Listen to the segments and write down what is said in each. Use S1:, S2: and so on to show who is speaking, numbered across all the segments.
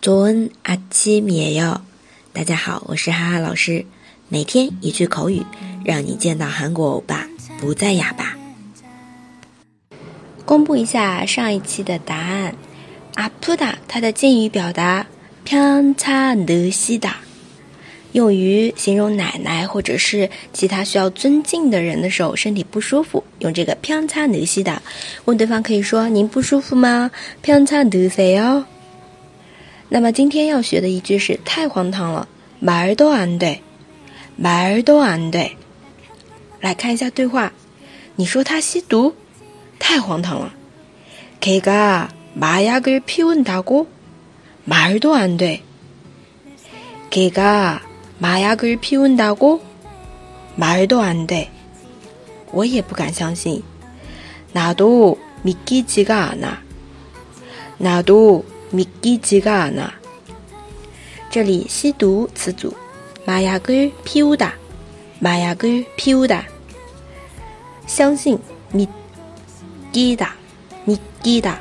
S1: 조은아침이에 요。 大家好，我是哈哈老师，每天一句口语，让你见到韩国欧巴不再哑巴。公布一下上一期的答案，아프다它的敬语表达평차느시 다， 用于形容奶奶或者是其他需要尊敬的人的时候，身体不舒服，用这个평차느시 다。 问对方可以说您不舒服吗？평차느세 요。 那么今天要学的一句是太荒唐了，말도안 돼， 말도안 돼。 来看一下对话，你说他吸毒，太荒唐了。걔가마약을피운다 고， 말도안 돼。 걔가마약을피운다 고， 말도안 돼。 我也不敢相信，나도믿기지가않 아， 나도 믿기지가않 아。 这里吸毒词组，마약을피우 다， 마약을피우 다。 相信，믿기 다， 믿기 다，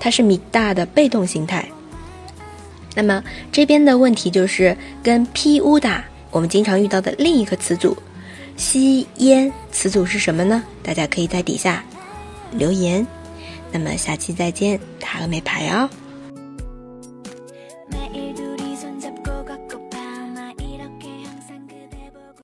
S1: 它是믿다的被动形态。那么这边的问题就是跟피우다我们经常遇到的另一个词组，吸烟词组是什么呢？大家可以在底下留言。那么下期再见，塔峨眉牌哦。